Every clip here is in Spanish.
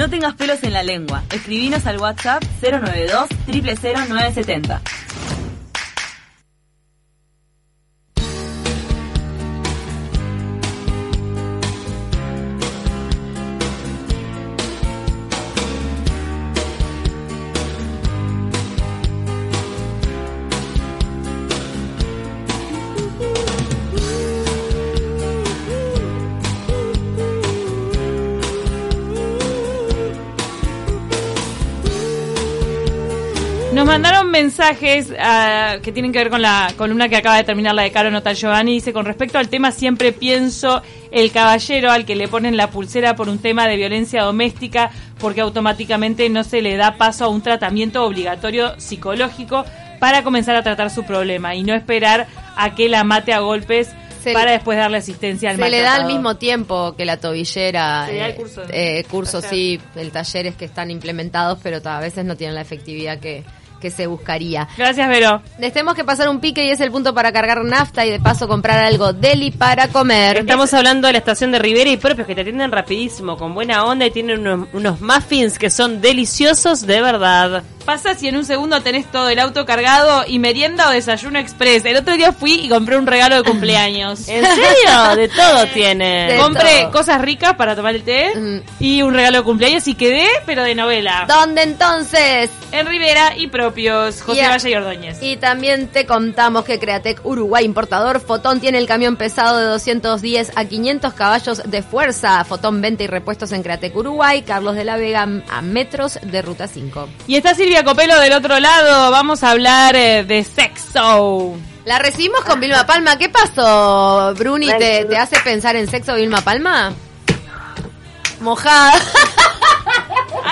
No tengas pelos en la lengua. Escribinos al WhatsApp 092 000970. Mensajes ah, que tienen que ver con la columna que acaba de terminar la de Caro Nota Giovanni. Dice, con respecto al tema, siempre pienso el caballero al que le ponen la pulsera por un tema de violencia doméstica porque automáticamente no se le da paso a un tratamiento obligatorio psicológico para comenzar a tratar su problema y no esperar a que la mate a golpes Se- para después darle asistencia al Se le da al mismo tiempo que la tobillera. Se le da el eh, curso. eh, cursos, Taller. sí, el talleres que están implementados, pero a veces no tienen la efectividad que, que se buscaría. Gracias, Vero. Les tenemos que pasar un pique y es el punto para cargar nafta y de paso comprar algo deli para comer. Estamos hablando de la estación de Rivera y propios que te atienden rapidísimo, con buena onda y tienen unos, unos muffins que son deliciosos de verdad. Pasa si en un segundo tenés todo el auto cargado y merienda o desayuno express. El otro día fui y compré un regalo de cumpleaños. ¿En serio? De todo tiene. De Compré todo. cosas ricas para tomar el té Mm. y un regalo de cumpleaños y quedé, pero de novela. ¿Dónde entonces? En Rivera y propios, José. Valle y Ordóñez. Y también te contamos que Createc Uruguay Importador Fotón tiene el camión pesado de 210 a 500 caballos de fuerza. Fotón venta y repuestos en Createc Uruguay, Carlos de la Vega a metros de Ruta 5. Y está Silvia Copelo del otro lado. Vamos a hablar eh, de sexo. La recibimos con Vilma Palma. ¿Qué pasó, Bruni? ¿Te, te hace pensar en sexo Vilma Palma? Mojada.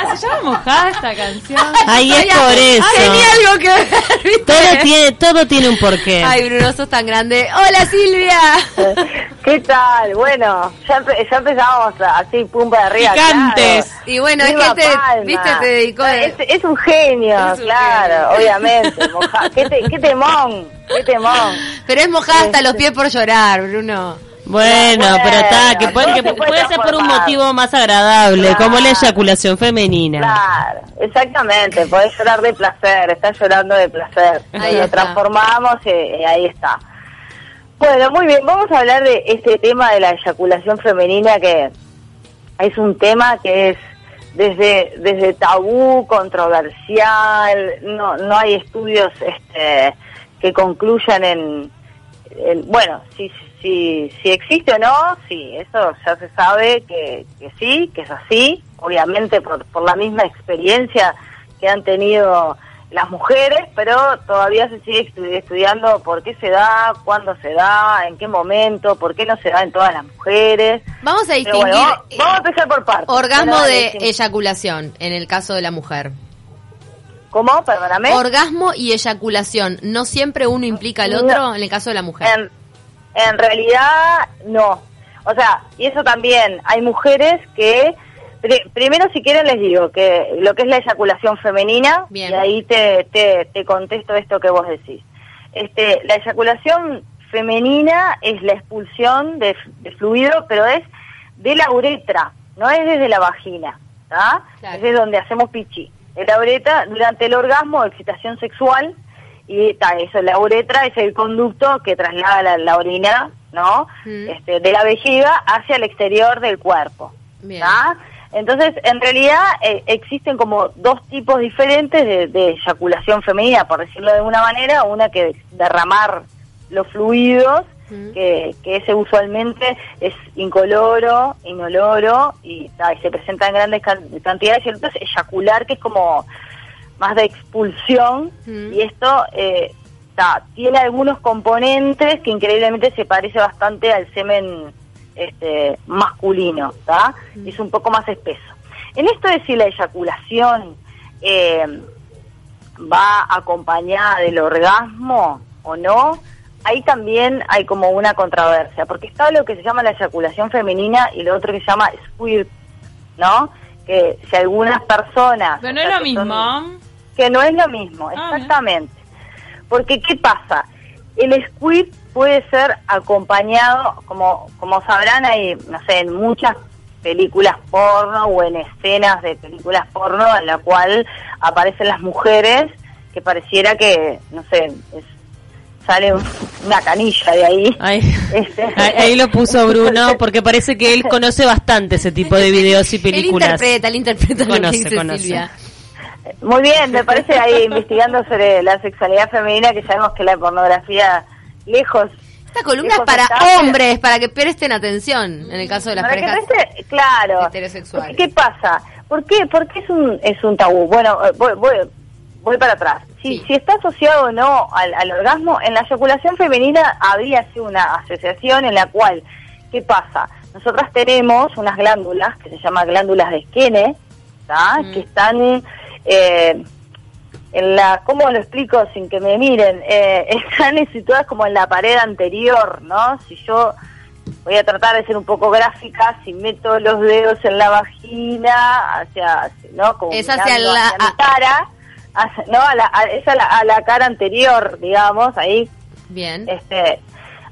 Ah, se llama mojada esta canción. Ahí es por eso. Tenía algo que ver, ¿viste? Todo tiene, todo tiene un porqué. Ay, Bruno, sos tan grande. Hola, Silvia. ¿Qué tal? Bueno, ya, empe- ya empezamos así, pum para arriba. Picantes. claro. Y bueno, es que te, Palma. viste, te dedicó de- Es, es un genio, Es un claro, genio. obviamente. moja- ¿Qué, te- qué temón, qué temón. Pero es mojada hasta los pies por llorar, Bruno. Bueno, Bueno, pero está, que puede, que se puede puede ser por un motivo más agradable, Claro. como la eyaculación femenina. Claro, exactamente, podés llorar de placer, estás llorando de placer. Ahí Lo transformamos y, y ahí está. Bueno, muy bien, vamos a hablar de este tema de la eyaculación femenina que es un tema que es desde desde tabú, controversial, no no hay estudios este que concluyan en, en- bueno, si si si existe o no, sí, eso ya se sabe que, que sí, que es así, obviamente por, por la misma experiencia que han tenido las mujeres, pero todavía se sigue estu- estudiando por qué se da, cuándo se da, en qué momento, por qué no se da en todas las mujeres. Vamos a distinguir bueno, vamos, vamos a empezar por partes. orgasmo de eyaculación en el caso de la mujer. ¿Cómo? Perdóname. Orgasmo y eyaculación, ¿no siempre uno implica al No. otro en el caso de la mujer? En, en realidad, no. O sea, y eso también, hay mujeres que, pri- primero si quieren les digo que lo que es la eyaculación femenina, Bien. y ahí te, te, te contesto esto que vos decís. Este, la eyaculación femenina es la expulsión de, de fluido, pero es de la uretra, no es desde la vagina. Claro. Es de donde hacemos pichi. De la uretra, durante el orgasmo, excitación sexual, y ta, eso, la uretra es el conducto que traslada la, la orina, ¿no? Mm. Este, de la vejiga hacia el exterior del cuerpo. Entonces, en realidad eh, existen como dos tipos diferentes de, de eyaculación femenina, por decirlo de alguna manera, una que derramar los fluidos, Mm. que, que ese usualmente es incoloro, inoloro, y, ta, y se presenta en grandes can- cantidades, y el otro es eyacular, que es como más de expulsión, Mm. y esto eh, ta, tiene algunos componentes que increíblemente se parece bastante al semen este, masculino, ¿tá? Y es un poco más espeso. En esto de si la eyaculación eh, va acompañada del orgasmo o no, ahí también hay como una controversia, porque está lo que se llama la eyaculación femenina y lo otro que se llama squirt, ¿no? Que si algunas personas... Pero no es lo son- mismo. Que no es lo mismo, Ah, exactamente. Porque, ¿qué pasa? El squirt puede ser acompañado, como, como sabrán, hay, no sé, en muchas películas porno o en escenas de películas porno en la cual aparecen las mujeres que pareciera que, no sé, es- sale un- una canilla de ahí. Este- ahí, ahí lo puso Bruno porque parece que él conoce bastante ese tipo de videos y Él películas. interpreta, él interpreta lo Conoce, que dice conoce. Silvia. Muy bien, me parece ahí investigando sobre la sexualidad femenina que sabemos que la pornografía lejos Esta columna es para está- hombres, para que presten atención en el caso de las Para que parejas. preste- claro. heterosexuales. ¿Qué pasa? ¿Por qué, ¿Por qué es un es un tabú? Bueno, eh, voy, voy, voy para atrás. Si, Sí. si está asociado o no al, al orgasmo, en la eyaculación femenina habría sido una asociación en la cual, ¿qué pasa? Nosotras tenemos unas glándulas que se llaman glándulas de ¿tá? Mm. que están eh, en la, ¿cómo lo explico sin que me miren? Eh, están situadas como en la pared anterior, ¿no? Si yo voy a tratar de ser un poco gráfica, si meto los dedos en la vagina, hacia, ¿no? Como Es hacia la- hacia mi a- cara, hacia- no, a la, a- es a la, a la cara anterior, digamos, ahí Bien. este,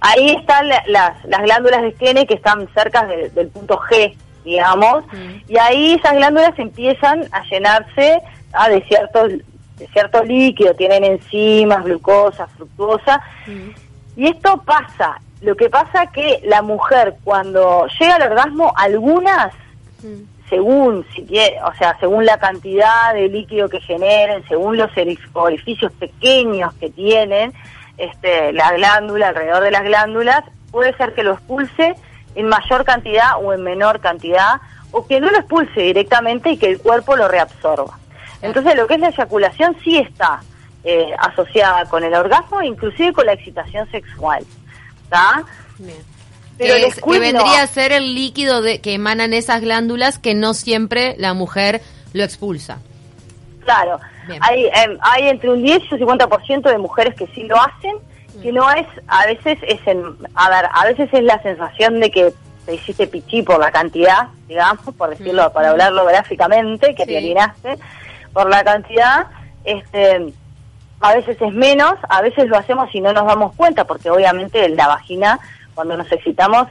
ahí están la- las, las glándulas de Skene que están cerca de- del punto G, digamos, Mm. y ahí esas glándulas empiezan a llenarse ah, de ciertos de cierto líquido, tienen enzimas, glucosa, fructosa, Mm. y esto pasa. Lo que pasa que la mujer cuando llega al orgasmo, algunas Mm. según si tiene, o sea, según la cantidad de líquido que generen, según los orif- orificios pequeños que tienen, este, la glándula, alrededor de las glándulas, puede ser que lo expulse en mayor cantidad o en menor cantidad, o que no lo expulse directamente y que el cuerpo lo reabsorba. Entonces, lo que es la eyaculación sí está eh, asociada con el orgasmo, inclusive con la excitación sexual. ¿Está? Pero que, es- que no. vendría a ser el líquido de, que emanan esas glándulas que no siempre la mujer lo expulsa. Claro, Bien. hay, em, hay entre un 10 y un 50% de mujeres que sí lo hacen, que no es, a veces es, en, a ver, a veces es la sensación de que te hiciste pichí por la cantidad, digamos, por decirlo, para hablarlo gráficamente, que Sí. te orinaste por la cantidad, este, a veces es menos, a veces lo hacemos y no nos damos cuenta, porque obviamente la vagina, cuando nos excitamos,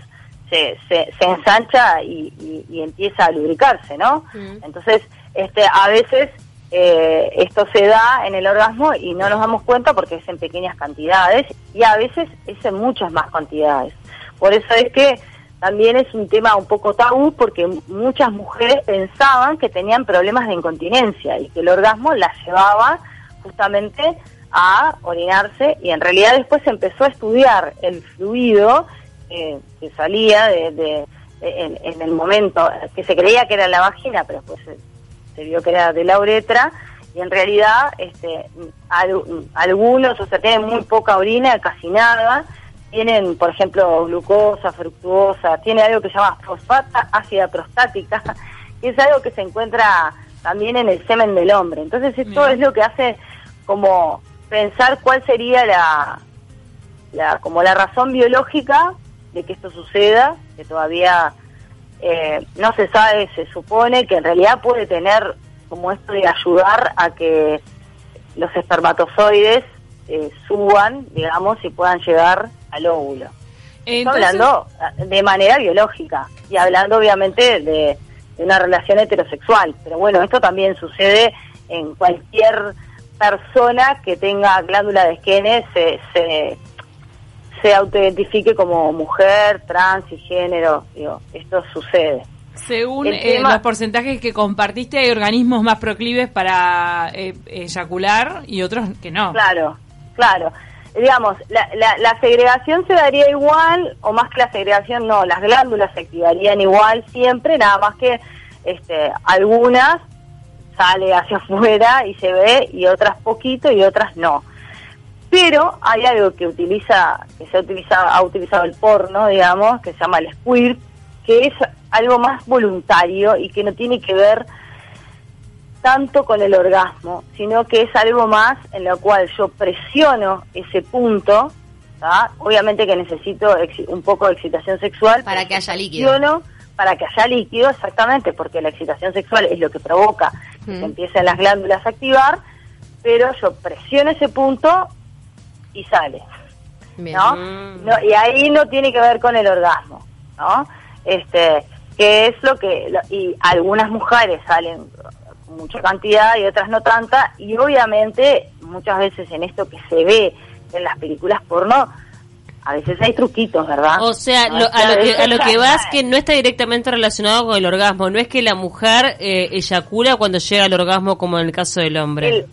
se, se, se ensancha y, y- y empieza a lubricarse, ¿no? Mm. Entonces, este, a veces eh, esto se da en el orgasmo y no nos damos cuenta porque es en pequeñas cantidades y a veces es en muchas más cantidades. Por eso es que también es un tema un poco tabú porque muchas mujeres pensaban que tenían problemas de incontinencia y que el orgasmo las llevaba justamente a orinarse y en realidad después se empezó a estudiar el fluido eh, que salía de, de- en, en el momento que se creía que era la vagina, pero después se, vio que era de la uretra y en realidad este al- algunos, o sea, tienen muy poca orina, casi nada, tienen, por ejemplo, glucosa, fructuosa, tiene algo que se llama fosfata ácida prostática, que es algo que se encuentra también en el semen del hombre. Entonces esto Bien. es lo que hace como pensar cuál sería la, la como la razón biológica de que esto suceda, que todavía eh, no se sabe, se supone que en realidad puede tener como esto de ayudar a que los espermatozoides eh, suban, digamos, y puedan llegar al óvulo. Estoy Entonces, hablando eh, de manera biológica y hablando obviamente de, de una relación heterosexual. Pero bueno, esto también sucede en cualquier persona que tenga glándula de esquene, se, se, se autoidentifique como mujer, trans y género. Digo, esto sucede. según eh, los porcentajes que compartiste, hay organismos más proclives para eh, eyacular y otros que no. Claro, claro. Digamos, la, la, la segregación se daría igual, o más que la segregación, no, las glándulas se activarían igual siempre, nada más que este, algunas sale hacia afuera y se ve, y otras poquito y otras no. Pero hay algo que utiliza, que se ha utilizado, ha utilizado el porno, digamos, que se llama el squirt, que es algo más voluntario y que no tiene que ver tanto con el orgasmo, sino que es algo más en lo cual yo presiono ese punto, ¿tá? obviamente que necesito un poco de excitación sexual. Para que haya líquido. presiono Para que haya líquido, exactamente, porque la excitación sexual es lo que provoca que Mm. se empiecen las glándulas a activar, pero yo presiono ese punto y sale. Bien. ¿no? Mm. No, y ahí no tiene que ver con el orgasmo, ¿no? Este, que es lo que, lo- y algunas mujeres salen con mucha cantidad y otras no tanta, y obviamente muchas veces en esto que se ve en las películas porno, a veces hay truquitos, ¿verdad? O sea, No, lo- a, lo que, a lo que vas que no está directamente relacionado con el orgasmo. No es que la mujer eh, eyacula cuando llega al orgasmo como en el caso del hombre. El-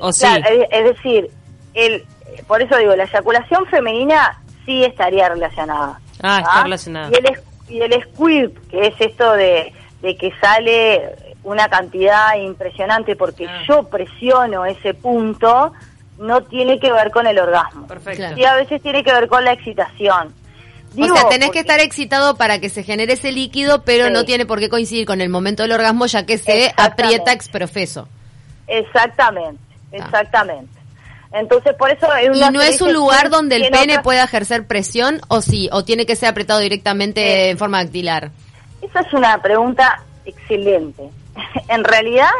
o. Claro, es, es decir, el, por eso digo, la eyaculación femenina sí estaría relacionada. Ah, está relacionada. Y el, es- y el squirt, que es esto de, de que sale una cantidad impresionante porque Ah. yo presiono ese punto, no tiene que ver con el orgasmo. Perfecto. Sí, a veces tiene que ver con la excitación. Digo, o sea, tenés que estar excitado para que se genere ese líquido, pero Sí. no tiene por qué coincidir con el momento del orgasmo, ya que se aprieta exprofeso. Exactamente, Ah. exactamente. Entonces, por eso... ¿Y una no es un lugar donde el y en pene otras- pueda ejercer presión o sí? ¿O tiene que ser apretado directamente en forma dactilar? Esa es una pregunta excelente. en realidad,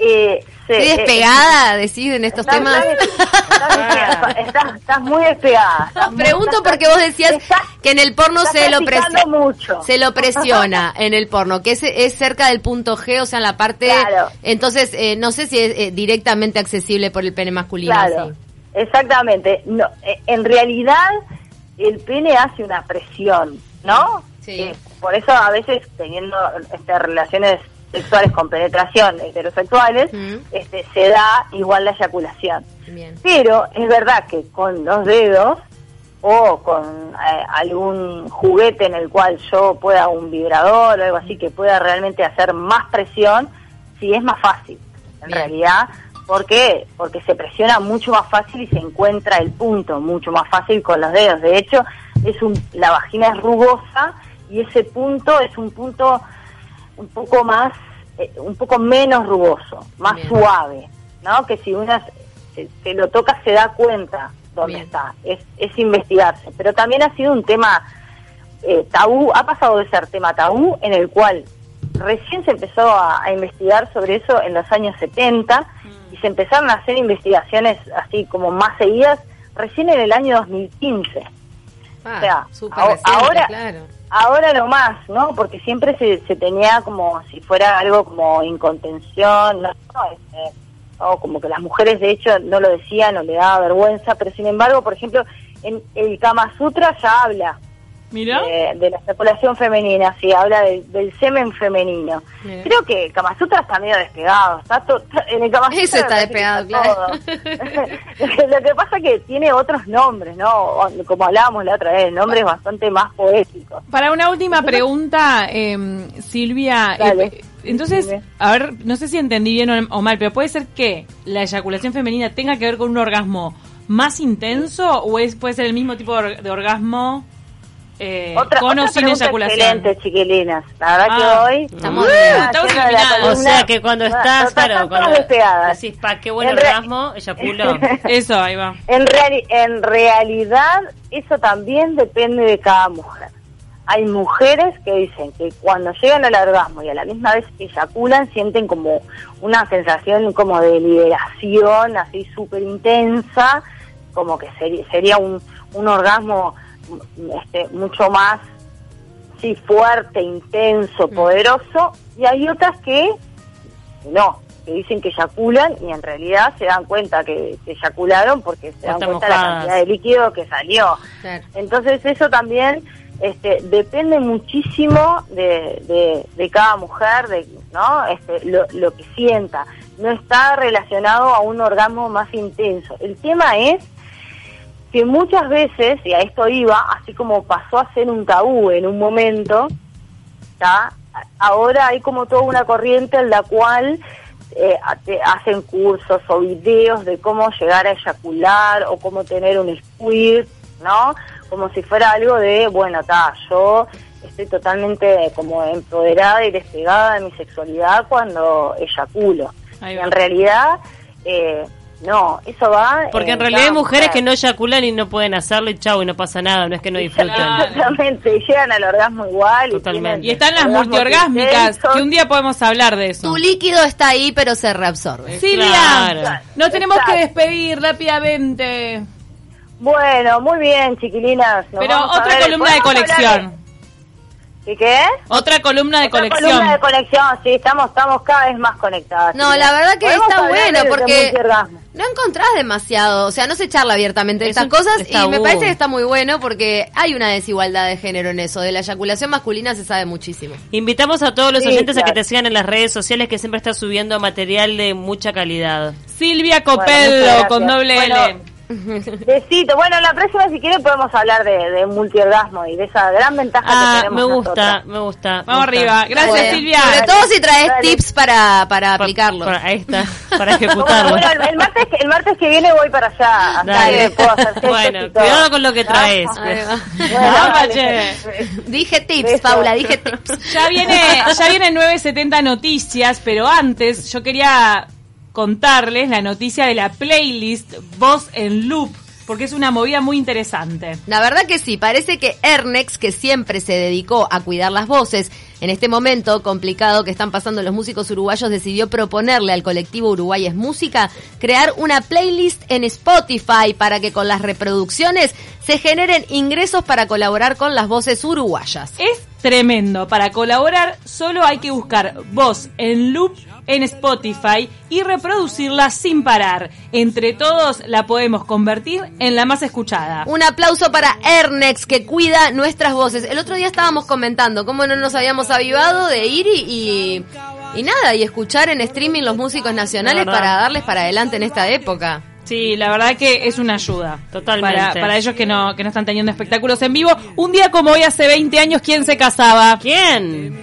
eh, se- ¿Estoy eh, despegada, decís, en estos estás- temas? Estás, estás- estás- estás muy despegada. Estás muy- Pregunto estás- porque vos decías estás- que en el porno se lo, mucho. se lo presiona en el porno, que es, es cerca del punto G, o sea, en la parte... Claro. Entonces, eh, no sé si es eh, directamente accesible por el pene masculino. Claro, exactamente. No, eh, en realidad, el pene hace una presión, ¿no? Sí. Eh, por eso a veces teniendo este, relaciones sexuales con penetración heterosexuales, Mm. este, se da igual la eyaculación. Bien. Pero es verdad que con los dedos o con eh, algún juguete en el cual yo pueda un vibrador o algo así que pueda realmente hacer más presión, sí es más fácil. En Bien. realidad, ¿por qué? Porque se presiona mucho más fácil y se encuentra el punto mucho más fácil con los dedos. De hecho, es un, la vagina es rugosa y ese punto es un punto un poco más, eh, un poco menos rugoso, más Bien. suave, ¿no? Que si una se, se lo toca se da cuenta dónde Bien. está, es, es investigarse. Pero también ha sido un tema eh, tabú, ha pasado de ser tema tabú en el cual recién se empezó a, a investigar sobre eso en los años 70 y se empezaron a hacer investigaciones así como más seguidas recién en el año 2015. Ah, o sea, reciente, ahora- claro. Ahora no más, ¿no? Porque siempre se, se tenía como si fuera algo como incontención, no, este, no, como que las mujeres de hecho no lo decían o le daba vergüenza, pero sin embargo, por ejemplo, en el Kama Sutra ya habla Mira. de, de la especulación femenina, sí, habla de- del semen femenino. Creo que el Kama Sutra está medio despegado, está to- en el Kama Sutra Eso está despegado, está claro. todo. Lo que pasa es que tiene otros nombres, ¿no? Como hablábamos la otra vez, nombres bastante más poéticos. Para una última pregunta, eh, Silvia, Dale. eh, entonces, a ver, no sé si entendí bien o, o mal, pero puede ser que la eyaculación femenina tenga que ver con un orgasmo más intenso o es puede ser el mismo tipo de, or- de orgasmo eh, Otra, con o sin eyaculación. excelente, chiquilinas. La verdad Ah, que hoy... estamos Uh, bien. Estamos. O sea que cuando estás, claro, cuando decís, pa, qué buen orgasmo, eyaculó. Eso, ahí va. En, reali- en realidad, eso también depende de cada mujer. Hay mujeres que dicen que cuando llegan al orgasmo y a la misma vez eyaculan, sienten como una sensación como de liberación, así súper intensa, como que seri- sería un, un orgasmo este, mucho más sí, fuerte, intenso, poderoso. Y hay otras que no, que dicen que eyaculan y en realidad se dan cuenta que, que eyacularon porque se dan cuenta de la cantidad de líquido que salió. Claro. Entonces eso también este, depende muchísimo de, de, de cada mujer, de no este, lo, lo que sienta. No está relacionado a un orgasmo más intenso. El tema es que muchas veces, y a esto iba, así como pasó a ser un tabú en un momento, ¿tá? ahora hay como toda una corriente en la cual eh, te hacen cursos o videos de cómo llegar a eyacular o cómo tener un squirt, ¿no? Como si fuera algo de, bueno, ta, yo estoy totalmente como empoderada y despegada de mi sexualidad cuando eyaculo. Y en realidad, eh, no, eso va... Porque en realidad hay mujeres que no eyaculan y no pueden hacerlo y chau, y no pasa nada, no es que no disfrutan. Exactamente, y llegan al orgasmo igual. Totalmente. Y están las multiorgásmicas, que un día podemos hablar de eso. Tu líquido está ahí, pero se reabsorbe. Silvia, Claro. nos tenemos que despedir rápidamente. Bueno, muy bien, chiquilinas. nos Pero otra columna de colección. ¿Qué qué? Otra columna de Otra colección. columna de conexión, sí, estamos, estamos cada vez más conectadas. No, Sí, la verdad que podemos está hablar bueno de- porque multiorgasmo. no encontrás demasiado, o sea, no se charla abiertamente de Es estas un- cosas y me tabú. parece que está muy bueno porque hay una desigualdad de género en eso. De la eyaculación masculina se sabe muchísimo. Invitamos a todos los Sí, oyentes a que claro. te sigan en las redes sociales que siempre estás subiendo material de mucha calidad. Silvia Bueno, Copello con doble Bueno, L. Besito. Bueno, la próxima, si quieren, podemos hablar de, de multiorgasmo y de esa gran ventaja que Ah, tenemos me gusta, nosotras. me gusta. me Vamos gusta. arriba. Gracias, Bueno, Silvia. Sobre todo si traes tips para, para Pa- aplicarlo. pa- ahí está, para Bueno, ejecutarlo. bueno, el, el martes, que- el martes que viene voy para allá. Dale. que puedo hacer gestos Bueno, cuidado con lo que traes. Bueno. Dije tips, Beso. Paula, dije tips. Ya viene, ya viene 970 noticias, pero antes yo quería contarles la noticia de la playlist Voz en Loop, porque es una movida muy interesante. La verdad que sí, parece que Ernex, que siempre se dedicó a cuidar las voces, en este momento complicado que están pasando los músicos uruguayos, decidió proponerle al colectivo Uruguay es Música crear una playlist en Spotify para que con las reproducciones se generen ingresos para colaborar con las voces uruguayas. Es tremendo. Para colaborar solo hay que buscar Voz en Loop en Spotify y reproducirla sin parar. Entre todos la podemos convertir en la más escuchada. Un aplauso para Ernex que cuida nuestras voces. El otro día estábamos comentando cómo no nos habíamos avivado de ir y, y, y nada, y escuchar en streaming los músicos nacionales para darles para adelante en esta época. Sí, la verdad que es una ayuda. Totalmente. Para, para ellos que no, que no están teniendo espectáculos en vivo. Un día como hoy, hace 20 años, ¿quién se casaba? ¿Quién?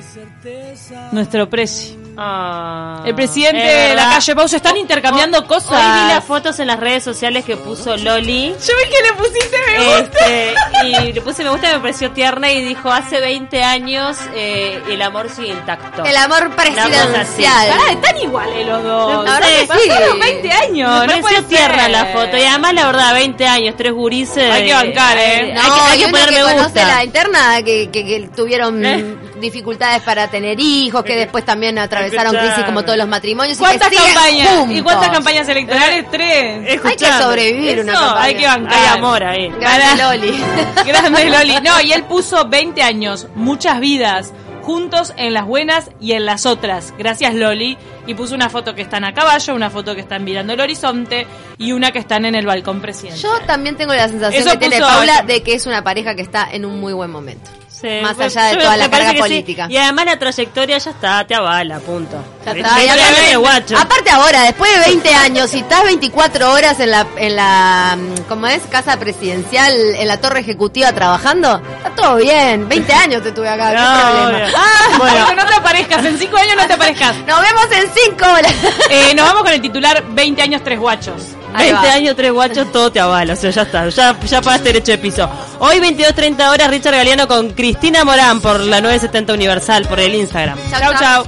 Nuestro presi. Ah, El presidente es de la calle Pau se están intercambiando Hoy- cosas. Hoy vi las fotos en las redes sociales que puso Loli. Yo vi que le pusiste me gusta. Este, y le puse me gusta, me pareció tierna y dijo, hace 20 años eh, el amor sigue intacto. El amor presidencial. Pará, están iguales los dos. Verdad que Pasaron sí. 20 años. me no pareció tierna ser. la foto. Y además, la verdad, 20 años, tres gurises. Hay que bancar, ¿eh? No, hay que, hay y que poner que me gusta. la interna, que, que, que tuvieron Eh. Dificultades para tener hijos, que después también atravesaron Escuchame. crisis como todos los matrimonios. y ¿Cuántas que siguen campañas? juntos. ¿Y cuántas campañas electorales? Tres. Hay que Escuchame. sobrevivir una Eso campaña. hay que bancar. Hay amor ahí. Grande Loli. Grande Loli. No, y él puso 20 años, muchas vidas, juntos en las buenas y en las otras. Gracias Loli. Y puso una foto que están a caballo, una foto que están mirando el horizonte y una que están en el balcón presidencial. Yo también tengo la sensación Eso que tiene Paula de que es una pareja que está en un muy buen momento. Sí, Más pues, allá de toda me- la me carga sí. política. Y además la trayectoria ya está, te avala, punto. Ya está, y trayectoria aparte- de guacho. Aparte ahora, después de 20 años, si estás 24 horas en la, en la, mm, ¿cómo es? Casa presidencial, en la torre ejecutiva trabajando, está todo bien. 20 años te tuve acá, No, ¿qué problema? Ah, Bueno. no te aparezcas, en 5 años no te aparezcas. Nos vemos en 5 horas. Eh, nos vamos con el titular 20 años, tres guachos. Ahí 20 va. años, tres guachos, todo te avala, o sea, ya está, ya, ya pagaste derecho de piso. Hoy 22.30 horas, Richard Galeano con Cristina Morán por la 970 Universal, por el Instagram. Chau, Chau,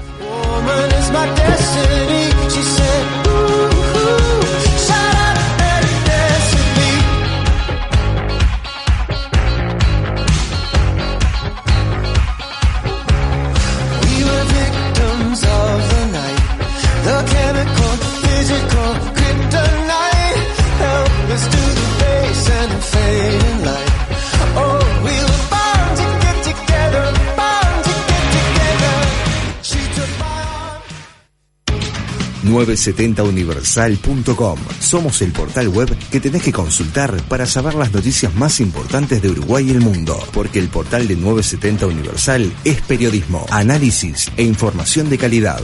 970universal.com. Somos el portal web que tenés que consultar para saber las noticias más importantes de Uruguay y el mundo. Porque el portal de 970 Universal es periodismo, análisis e información de calidad.